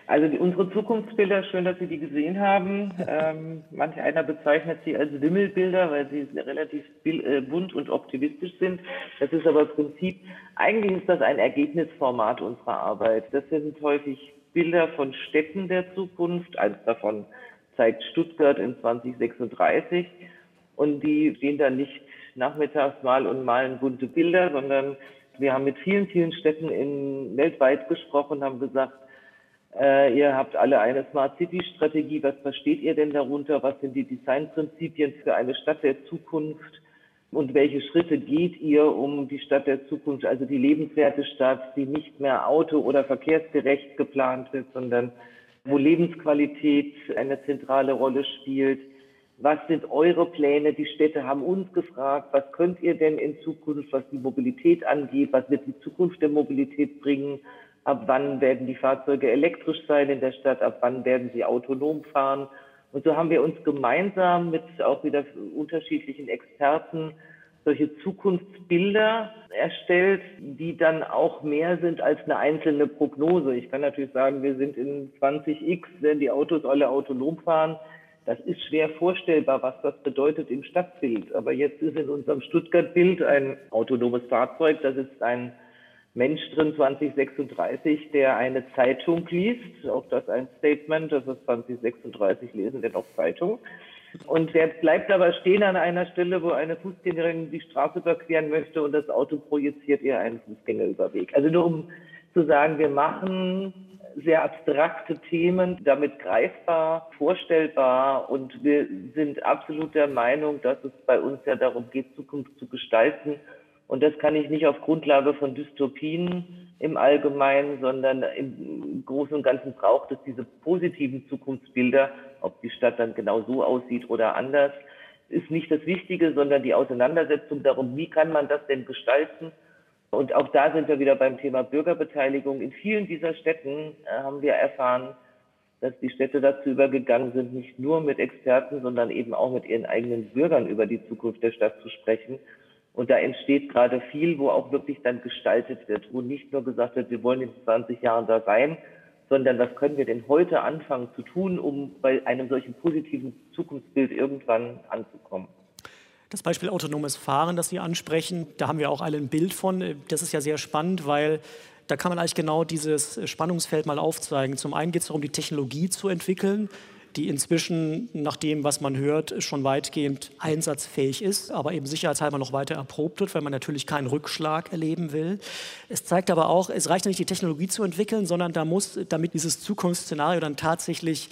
Also die, unsere Zukunftsbilder, schön, dass Sie die gesehen haben. Ähm, manch einer bezeichnet sie als Wimmelbilder, weil sie relativ äh, bunt und optimistisch sind. Das ist aber im Prinzip, eigentlich ist das ein Ergebnisformat unserer Arbeit. Das sind häufig Bilder von Städten der Zukunft. Eins davon zeigt Stuttgart in 2036. Und die stehen dann nicht nachmittags mal und malen bunte Bilder, sondern wir haben mit vielen, vielen Städten in, weltweit gesprochen und haben gesagt, äh, ihr habt alle eine Smart City Strategie. Was versteht ihr denn darunter? Was sind die Designprinzipien für eine Stadt der Zukunft? Und welche Schritte geht ihr, um die Stadt der Zukunft, also die lebenswerte Stadt, die nicht mehr auto- oder verkehrsgerecht geplant wird, sondern wo Lebensqualität eine zentrale Rolle spielt? was sind eure Pläne? Die Städte haben uns gefragt, was könnt ihr denn in Zukunft, was die Mobilität angeht, was wird die Zukunft der Mobilität bringen? Ab wann werden die Fahrzeuge elektrisch sein in der Stadt? Ab wann werden sie autonom fahren? Und so haben wir uns gemeinsam mit auch wieder unterschiedlichen Experten solche Zukunftsbilder erstellt, die dann auch mehr sind als eine einzelne Prognose. Ich kann natürlich sagen, wir sind in 20x, wenn die Autos alle autonom fahren. Das ist schwer vorstellbar, was das bedeutet im Stadtbild. Aber jetzt ist in unserem Stuttgart-Bild ein autonomes Fahrzeug, da sitzt ein Mensch drin 2036, der eine Zeitung liest. Auch das ein Statement, dass es 2036 lesen denn auch Zeitung. Und der bleibt aber stehen an einer Stelle, wo eine Fußgängerin die Straße überqueren möchte und das Auto projiziert ihr einen Fußgängerüberweg. Also nur um zu sagen, wir machen sehr abstrakte Themen damit greifbar, vorstellbar und wir sind absolut der Meinung, dass es bei uns ja darum geht, Zukunft zu gestalten. Und das kann ich nicht auf Grundlage von Dystopien im Allgemeinen, sondern im Großen und Ganzen braucht es diese positiven Zukunftsbilder, ob die Stadt dann genau so aussieht oder anders, ist nicht das Wichtige, sondern die Auseinandersetzung darum, wie kann man das denn gestalten und auch da sind wir wieder beim Thema Bürgerbeteiligung. In vielen dieser Städten äh, haben wir erfahren, dass die Städte dazu übergegangen sind, nicht nur mit Experten, sondern eben auch mit ihren eigenen Bürgern über die Zukunft der Stadt zu sprechen. Und da entsteht gerade viel, wo auch wirklich dann gestaltet wird, wo nicht nur gesagt wird, wir wollen in 20 Jahren da sein, sondern was können wir denn heute anfangen zu tun, um bei einem solchen positiven Zukunftsbild irgendwann anzukommen. Das Beispiel autonomes Fahren, das Sie ansprechen, da haben wir auch alle ein Bild von. Das ist ja sehr spannend, weil da kann man eigentlich genau dieses Spannungsfeld mal aufzeigen. Zum einen geht es darum, die Technologie zu entwickeln, die inzwischen, nach dem, was man hört, schon weitgehend einsatzfähig ist, aber eben sicherheitshalber noch weiter erprobt wird, weil man natürlich keinen Rückschlag erleben will. Es zeigt aber auch, es reicht nicht, die Technologie zu entwickeln, sondern da muss, damit dieses Zukunftsszenario dann tatsächlich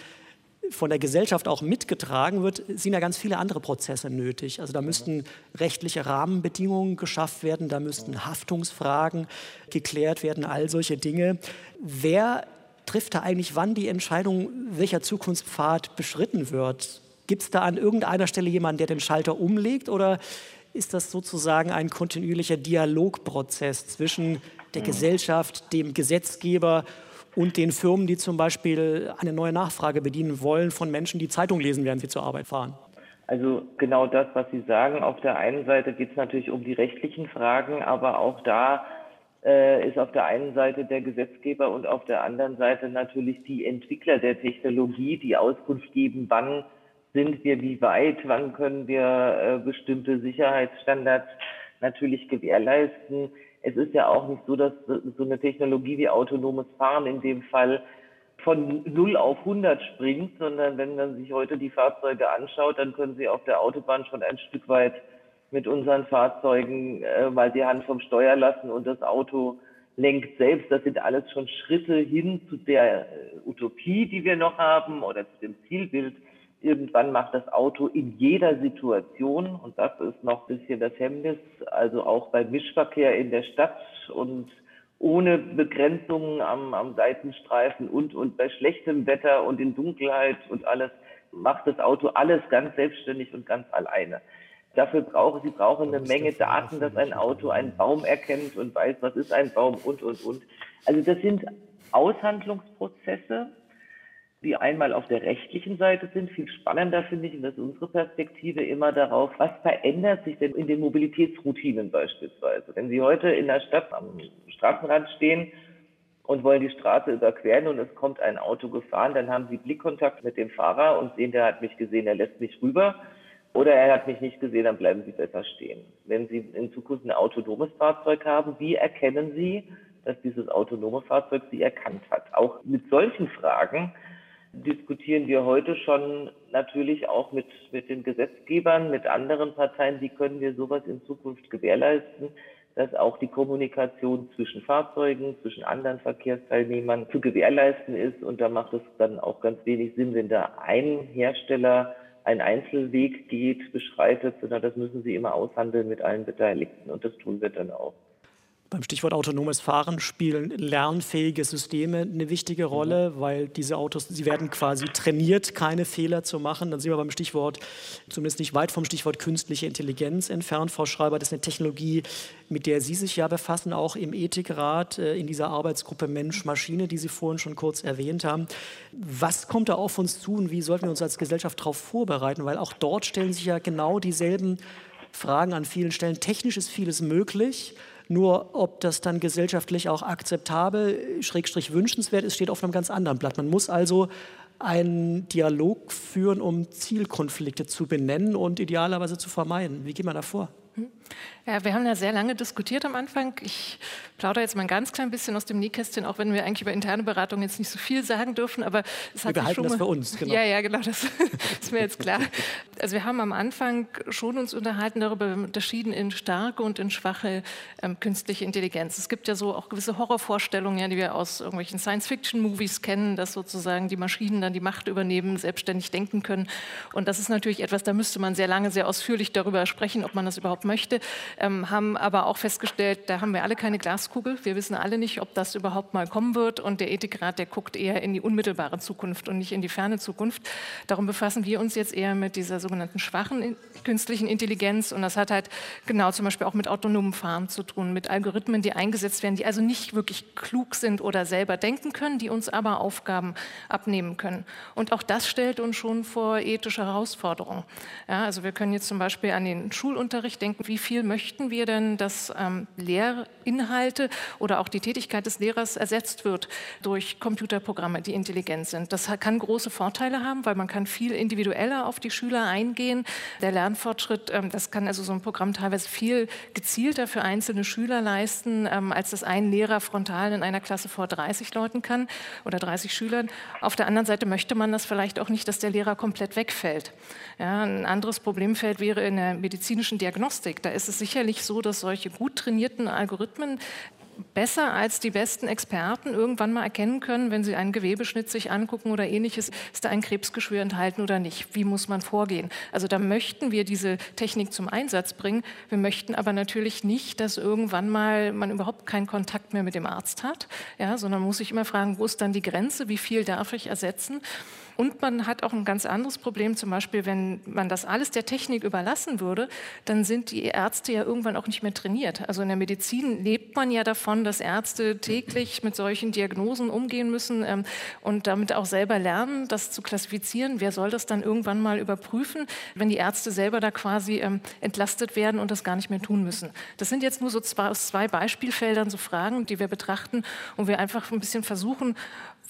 von der Gesellschaft auch mitgetragen wird, sind ja ganz viele andere Prozesse nötig. Also da müssten rechtliche Rahmenbedingungen geschafft werden, da müssten Haftungsfragen geklärt werden, all solche Dinge. Wer trifft da eigentlich wann die Entscheidung, welcher Zukunftspfad beschritten wird? Gibt es da an irgendeiner Stelle jemanden, der den Schalter umlegt oder ist das sozusagen ein kontinuierlicher Dialogprozess zwischen der Gesellschaft, dem Gesetzgeber und den Firmen, die zum Beispiel eine neue Nachfrage bedienen wollen von Menschen, die Zeitung lesen, während sie zur Arbeit fahren? Also genau das, was Sie sagen. Auf der einen Seite geht es natürlich um die rechtlichen Fragen, aber auch da äh, ist auf der einen Seite der Gesetzgeber und auf der anderen Seite natürlich die Entwickler der Technologie, die Auskunft geben, wann sind wir wie weit, wann können wir äh, bestimmte Sicherheitsstandards natürlich gewährleisten. Es ist ja auch nicht so, dass so eine Technologie wie autonomes Fahren in dem Fall von 0 auf 100 springt, sondern wenn man sich heute die Fahrzeuge anschaut, dann können Sie auf der Autobahn schon ein Stück weit mit unseren Fahrzeugen äh, mal die Hand vom Steuer lassen und das Auto lenkt selbst. Das sind alles schon Schritte hin zu der äh, Utopie, die wir noch haben oder zu dem Zielbild, Irgendwann macht das Auto in jeder Situation, und das ist noch ein bisschen das Hemmnis, also auch beim Mischverkehr in der Stadt und ohne Begrenzungen am, am Seitenstreifen und, und bei schlechtem Wetter und in Dunkelheit und alles, macht das Auto alles ganz selbstständig und ganz alleine. Dafür brauchen Sie brauchen eine Menge Daten, dass ein Auto einen Baum erkennt und weiß, was ist ein Baum und, und, und. Also das sind Aushandlungsprozesse, die einmal auf der rechtlichen Seite sind. Viel spannender finde ich, und das ist unsere Perspektive immer darauf, was verändert sich denn in den Mobilitätsroutinen beispielsweise. Wenn Sie heute in der Stadt am Straßenrand stehen und wollen die Straße überqueren und es kommt ein Auto gefahren, dann haben Sie Blickkontakt mit dem Fahrer und sehen, der hat mich gesehen, er lässt mich rüber. Oder er hat mich nicht gesehen, dann bleiben Sie besser stehen. Wenn Sie in Zukunft ein autonomes Fahrzeug haben, wie erkennen Sie, dass dieses autonome Fahrzeug Sie erkannt hat? Auch mit solchen Fragen diskutieren wir heute schon natürlich auch mit, mit den Gesetzgebern, mit anderen Parteien, wie können wir sowas in Zukunft gewährleisten, dass auch die Kommunikation zwischen Fahrzeugen, zwischen anderen Verkehrsteilnehmern zu gewährleisten ist. Und da macht es dann auch ganz wenig Sinn, wenn da ein Hersteller einen Einzelweg geht, beschreitet, sondern das müssen sie immer aushandeln mit allen Beteiligten. Und das tun wir dann auch. Beim Stichwort autonomes Fahren spielen lernfähige Systeme eine wichtige Rolle, mhm. weil diese Autos, sie werden quasi trainiert, keine Fehler zu machen. Dann sind wir beim Stichwort, zumindest nicht weit vom Stichwort künstliche Intelligenz entfernt. Frau Schreiber, das ist eine Technologie, mit der Sie sich ja befassen, auch im Ethikrat, äh, in dieser Arbeitsgruppe Mensch-Maschine, die Sie vorhin schon kurz erwähnt haben. Was kommt da auf uns zu und wie sollten wir uns als Gesellschaft darauf vorbereiten? Weil auch dort stellen sich ja genau dieselben Fragen an vielen Stellen. Technisch ist vieles möglich. Nur ob das dann gesellschaftlich auch akzeptabel, schrägstrich wünschenswert ist, steht auf einem ganz anderen Blatt. Man muss also einen Dialog führen, um Zielkonflikte zu benennen und idealerweise zu vermeiden. Wie geht man da vor? Hm? Ja, wir haben ja sehr lange diskutiert am Anfang. Ich plaudere jetzt mal ein ganz klein bisschen aus dem Nähkästchen, auch wenn wir eigentlich über interne Beratung jetzt nicht so viel sagen dürfen, aber es hat wir behalten schon das für uns. Genau. Ja, ja, genau, das <laughs> ist mir jetzt klar. Also wir haben am Anfang schon uns unterhalten darüber, unterschieden in starke und in schwache ähm, künstliche Intelligenz. Es gibt ja so auch gewisse Horrorvorstellungen, ja, die wir aus irgendwelchen Science-Fiction-Movies kennen, dass sozusagen die Maschinen dann die Macht übernehmen, selbstständig denken können. Und das ist natürlich etwas, da müsste man sehr lange, sehr ausführlich darüber sprechen, ob man das überhaupt möchte ähm, haben aber auch festgestellt, da haben wir alle keine Glaskugel. Wir wissen alle nicht, ob das überhaupt mal kommen wird. Und der Ethikrat, der guckt eher in die unmittelbare Zukunft und nicht in die ferne Zukunft. Darum befassen wir uns jetzt eher mit dieser sogenannten schwachen künstlichen Intelligenz. Und das hat halt genau zum Beispiel auch mit autonomen Fahren zu tun, mit Algorithmen, die eingesetzt werden, die also nicht wirklich klug sind oder selber denken können, die uns aber Aufgaben abnehmen können. Und auch das stellt uns schon vor ethische Herausforderungen. Ja, also wir können jetzt zum Beispiel an den Schulunterricht denken, wie viel möchten wir denn, dass ähm, Lehrinhalte oder auch die Tätigkeit des Lehrers ersetzt wird durch Computerprogramme, die intelligent sind? Das kann große Vorteile haben, weil man kann viel individueller auf die Schüler eingehen. Der Lernfortschritt, ähm, das kann also so ein Programm teilweise viel gezielter für einzelne Schüler leisten, ähm, als das ein Lehrer frontal in einer Klasse vor 30 Leuten kann oder 30 Schülern. Auf der anderen Seite möchte man das vielleicht auch nicht, dass der Lehrer komplett wegfällt. Ja, ein anderes Problemfeld wäre in der medizinischen Diagnostik. Da ist es sicherlich so, dass solche gut trainierten Algorithmen besser als die besten Experten irgendwann mal erkennen können, wenn sie einen Gewebeschnitt sich angucken oder ähnliches, ist da ein Krebsgeschwür enthalten oder nicht. Wie muss man vorgehen? Also da möchten wir diese Technik zum Einsatz bringen. Wir möchten aber natürlich nicht, dass irgendwann mal man überhaupt keinen Kontakt mehr mit dem Arzt hat, ja, sondern muss sich immer fragen, wo ist dann die Grenze? Wie viel darf ich ersetzen? Und man hat auch ein ganz anderes Problem, zum Beispiel, wenn man das alles der Technik überlassen würde, dann sind die Ärzte ja irgendwann auch nicht mehr trainiert. Also in der Medizin lebt man ja davon, dass Ärzte täglich mit solchen Diagnosen umgehen müssen ähm, und damit auch selber lernen, das zu klassifizieren. Wer soll das dann irgendwann mal überprüfen, wenn die Ärzte selber da quasi ähm, entlastet werden und das gar nicht mehr tun müssen? Das sind jetzt nur so zwei, aus zwei Beispielfeldern so Fragen, die wir betrachten und wir einfach ein bisschen versuchen,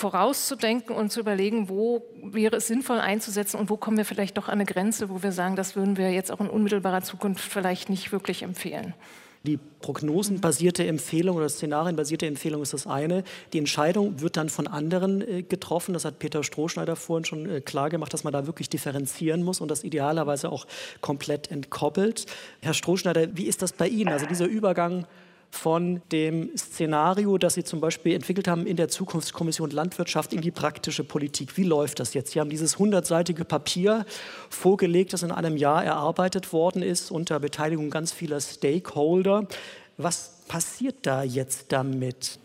vorauszudenken und zu überlegen, wo wäre es sinnvoll einzusetzen und wo kommen wir vielleicht doch an eine Grenze, wo wir sagen, das würden wir jetzt auch in unmittelbarer Zukunft vielleicht nicht wirklich empfehlen. Die prognosenbasierte Empfehlung oder szenarienbasierte Empfehlung ist das eine. Die Entscheidung wird dann von anderen äh, getroffen. Das hat Peter Strohschneider vorhin schon äh, klar gemacht, dass man da wirklich differenzieren muss und das idealerweise auch komplett entkoppelt. Herr Strohschneider, wie ist das bei Ihnen? Also dieser Übergang von dem Szenario, das Sie zum Beispiel entwickelt haben in der Zukunftskommission Landwirtschaft in die praktische Politik. Wie läuft das jetzt? Sie haben dieses hundertseitige Papier vorgelegt, das in einem Jahr erarbeitet worden ist unter Beteiligung ganz vieler Stakeholder. Was passiert da jetzt damit?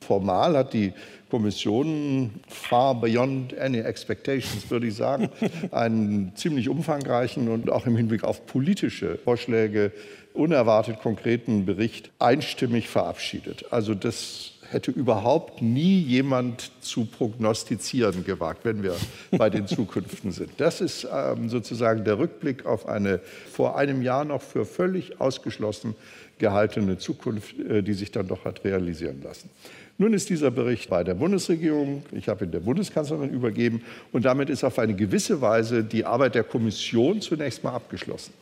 Formal hat die Kommission far beyond any expectations, würde ich sagen, <laughs> einen ziemlich umfangreichen und auch im Hinblick auf politische Vorschläge unerwartet konkreten Bericht einstimmig verabschiedet. Also das hätte überhaupt nie jemand zu prognostizieren gewagt, wenn wir bei den Zukünften sind. Das ist ähm, sozusagen der Rückblick auf eine vor einem Jahr noch für völlig ausgeschlossen gehaltene Zukunft, äh, die sich dann doch hat realisieren lassen. Nun ist dieser Bericht bei der Bundesregierung, ich habe ihn der Bundeskanzlerin übergeben und damit ist auf eine gewisse Weise die Arbeit der Kommission zunächst mal abgeschlossen.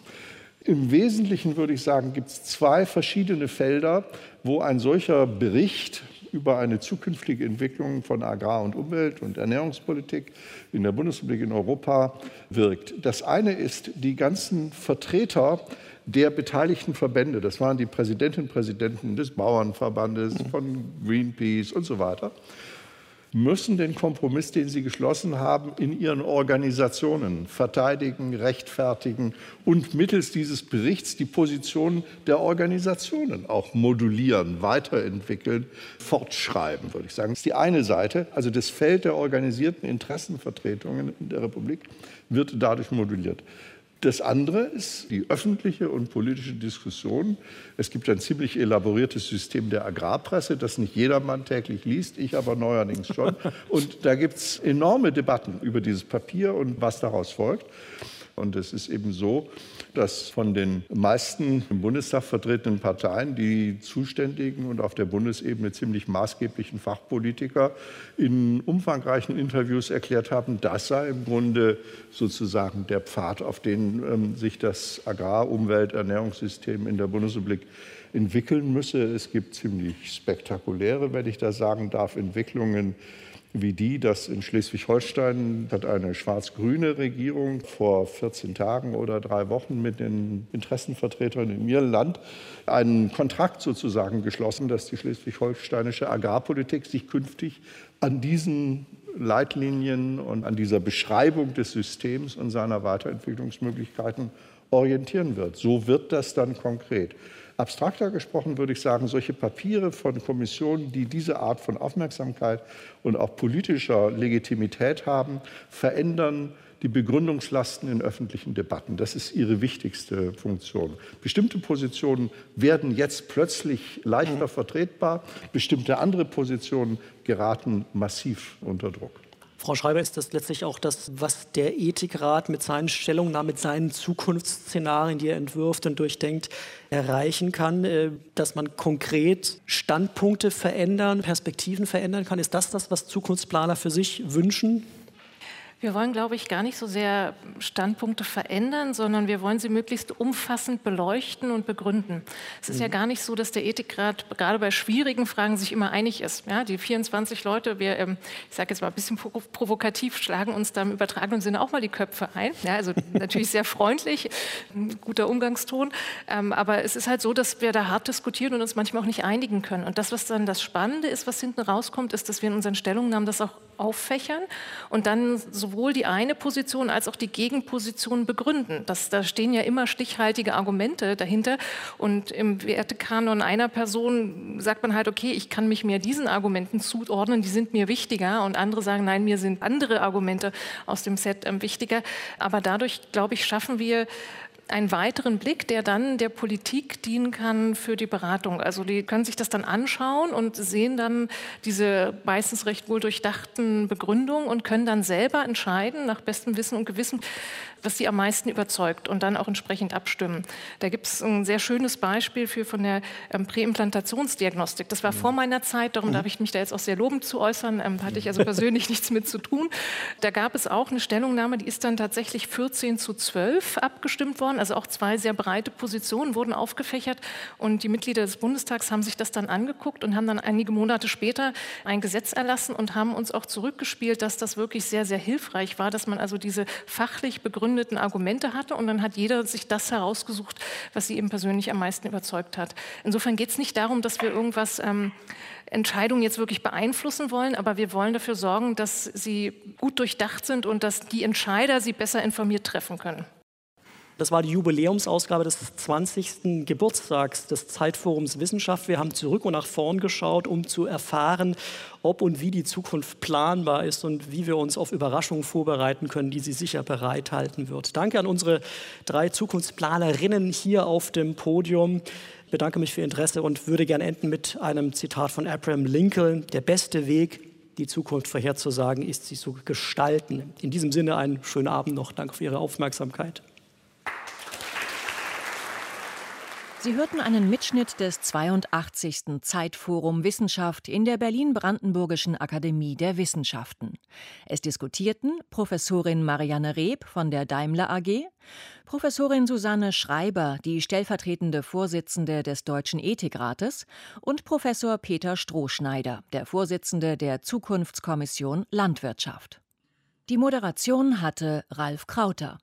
Im Wesentlichen würde ich sagen, gibt es zwei verschiedene Felder, wo ein solcher Bericht über eine zukünftige Entwicklung von Agrar- und Umwelt- und Ernährungspolitik in der Bundesrepublik in Europa wirkt. Das eine ist die ganzen Vertreter der beteiligten Verbände. Das waren die Präsidentinnen und Präsidenten des Bauernverbandes, von Greenpeace und so weiter müssen den Kompromiss, den sie geschlossen haben, in ihren Organisationen verteidigen, rechtfertigen und mittels dieses Berichts die Position der Organisationen auch modulieren, weiterentwickeln, fortschreiben, würde ich sagen. Das ist die eine Seite. Also das Feld der organisierten Interessenvertretungen in der Republik wird dadurch moduliert. Das andere ist die öffentliche und politische Diskussion. Es gibt ein ziemlich elaboriertes System der Agrarpresse, das nicht jedermann täglich liest, ich aber neuerdings schon. <laughs> Und da gibt es enorme Debatten über dieses Papier und was daraus folgt. Und es ist eben so, dass von den meisten im Bundestag vertretenen Parteien die zuständigen und auf der Bundesebene ziemlich maßgeblichen Fachpolitiker in umfangreichen Interviews erklärt haben, das sei im Grunde sozusagen der Pfad, auf den ähm, sich das Agrar-, Umwelt-, Ernährungssystem in der Bundesrepublik entwickeln müsse. Es gibt ziemlich spektakuläre, wenn ich das sagen darf, Entwicklungen wie die, dass in Schleswig-Holstein hat eine schwarz-grüne Regierung vor 14 Tagen oder drei Wochen mit den Interessenvertretern in ihrem Land einen Kontrakt sozusagen geschlossen, dass die schleswig-holsteinische Agrarpolitik sich künftig an diesen Leitlinien und an dieser Beschreibung des Systems und seiner Weiterentwicklungsmöglichkeiten orientieren wird. So wird das dann konkret. Abstrakter gesprochen würde ich sagen, solche Papiere von Kommissionen, die diese Art von Aufmerksamkeit und auch politischer Legitimität haben, verändern die Begründungslasten in öffentlichen Debatten. Das ist ihre wichtigste Funktion. Bestimmte Positionen werden jetzt plötzlich leichter vertretbar, bestimmte andere Positionen geraten massiv unter Druck. Frau Schreiber, ist das letztlich auch das, was der Ethikrat mit seinen Stellungnahmen, mit seinen Zukunftsszenarien, die er entwirft und durchdenkt, erreichen kann, äh, dass man konkret Standpunkte verändern, Perspektiven verändern kann? Ist das das, was Zukunftsplaner für sich wünschen? Wir wollen, glaube ich, gar nicht so sehr Standpunkte verändern, sondern wir wollen sie möglichst umfassend beleuchten und begründen. Es ist mhm. ja gar nicht so, dass der Ethikrat gerade bei schwierigen Fragen sich immer einig ist. Ja, die 24 Leute, wir, ähm, ich sage jetzt mal ein bisschen provokativ, schlagen uns da im übertragenen Sinne auch mal die Köpfe ein. Ja, also <laughs> natürlich sehr freundlich, ein guter Umgangston. Ähm, aber es ist halt so, dass wir da hart diskutieren und uns manchmal auch nicht einigen können. Und das, was dann das Spannende ist, was hinten rauskommt, ist, dass wir in unseren Stellungnahmen das auch auffächern und dann sowohl die eine Position als auch die Gegenposition begründen. Das, da stehen ja immer stichhaltige Argumente dahinter und im Wertekanon einer Person sagt man halt, okay, ich kann mich mehr diesen Argumenten zuordnen, die sind mir wichtiger und andere sagen, nein, mir sind andere Argumente aus dem Set ähm, wichtiger. Aber dadurch, glaube ich, schaffen wir einen weiteren Blick, der dann der Politik dienen kann für die Beratung. Also die können sich das dann anschauen und sehen dann diese meistens recht wohl durchdachten Begründungen und können dann selber entscheiden, nach bestem Wissen und Gewissen, was sie am meisten überzeugt und dann auch entsprechend abstimmen. Da gibt es ein sehr schönes Beispiel für von der ähm, Präimplantationsdiagnostik. Das war mhm. vor meiner Zeit, darum mhm. darf ich mich da jetzt auch sehr lobend zu äußern. Ähm, hatte ich also persönlich <laughs> nichts mit zu tun. Da gab es auch eine Stellungnahme, die ist dann tatsächlich 14 zu 12 abgestimmt worden. Also auch zwei sehr breite Positionen wurden aufgefächert und die Mitglieder des Bundestags haben sich das dann angeguckt und haben dann einige Monate später ein Gesetz erlassen und haben uns auch zurückgespielt, dass das wirklich sehr, sehr hilfreich war, dass man also diese fachlich begründete begründeten Argumente hatte und dann hat jeder sich das herausgesucht, was sie eben persönlich am meisten überzeugt hat. Insofern geht es nicht darum, dass wir irgendwas ähm, Entscheidungen jetzt wirklich beeinflussen wollen, aber wir wollen dafür sorgen, dass sie gut durchdacht sind und dass die Entscheider sie besser informiert treffen können. Das war die Jubiläumsausgabe des 20. Geburtstags des Zeitforums Wissenschaft. Wir haben zurück und nach vorn geschaut, um zu erfahren, ob und wie die Zukunft planbar ist und wie wir uns auf Überraschungen vorbereiten können, die sie sicher bereithalten wird. Danke an unsere drei Zukunftsplanerinnen hier auf dem Podium. Ich bedanke mich für Ihr Interesse und würde gerne enden mit einem Zitat von Abraham Lincoln. Der beste Weg, die Zukunft vorherzusagen, ist sie zu gestalten. In diesem Sinne einen schönen Abend noch. Danke für Ihre Aufmerksamkeit. Sie hörten einen Mitschnitt des 82. Zeitforum Wissenschaft in der Berlin-Brandenburgischen Akademie der Wissenschaften. Es diskutierten Professorin Marianne Reb von der Daimler AG, Professorin Susanne Schreiber, die stellvertretende Vorsitzende des Deutschen Ethikrates, und Professor Peter Strohschneider, der Vorsitzende der Zukunftskommission Landwirtschaft. Die Moderation hatte Ralf Krauter.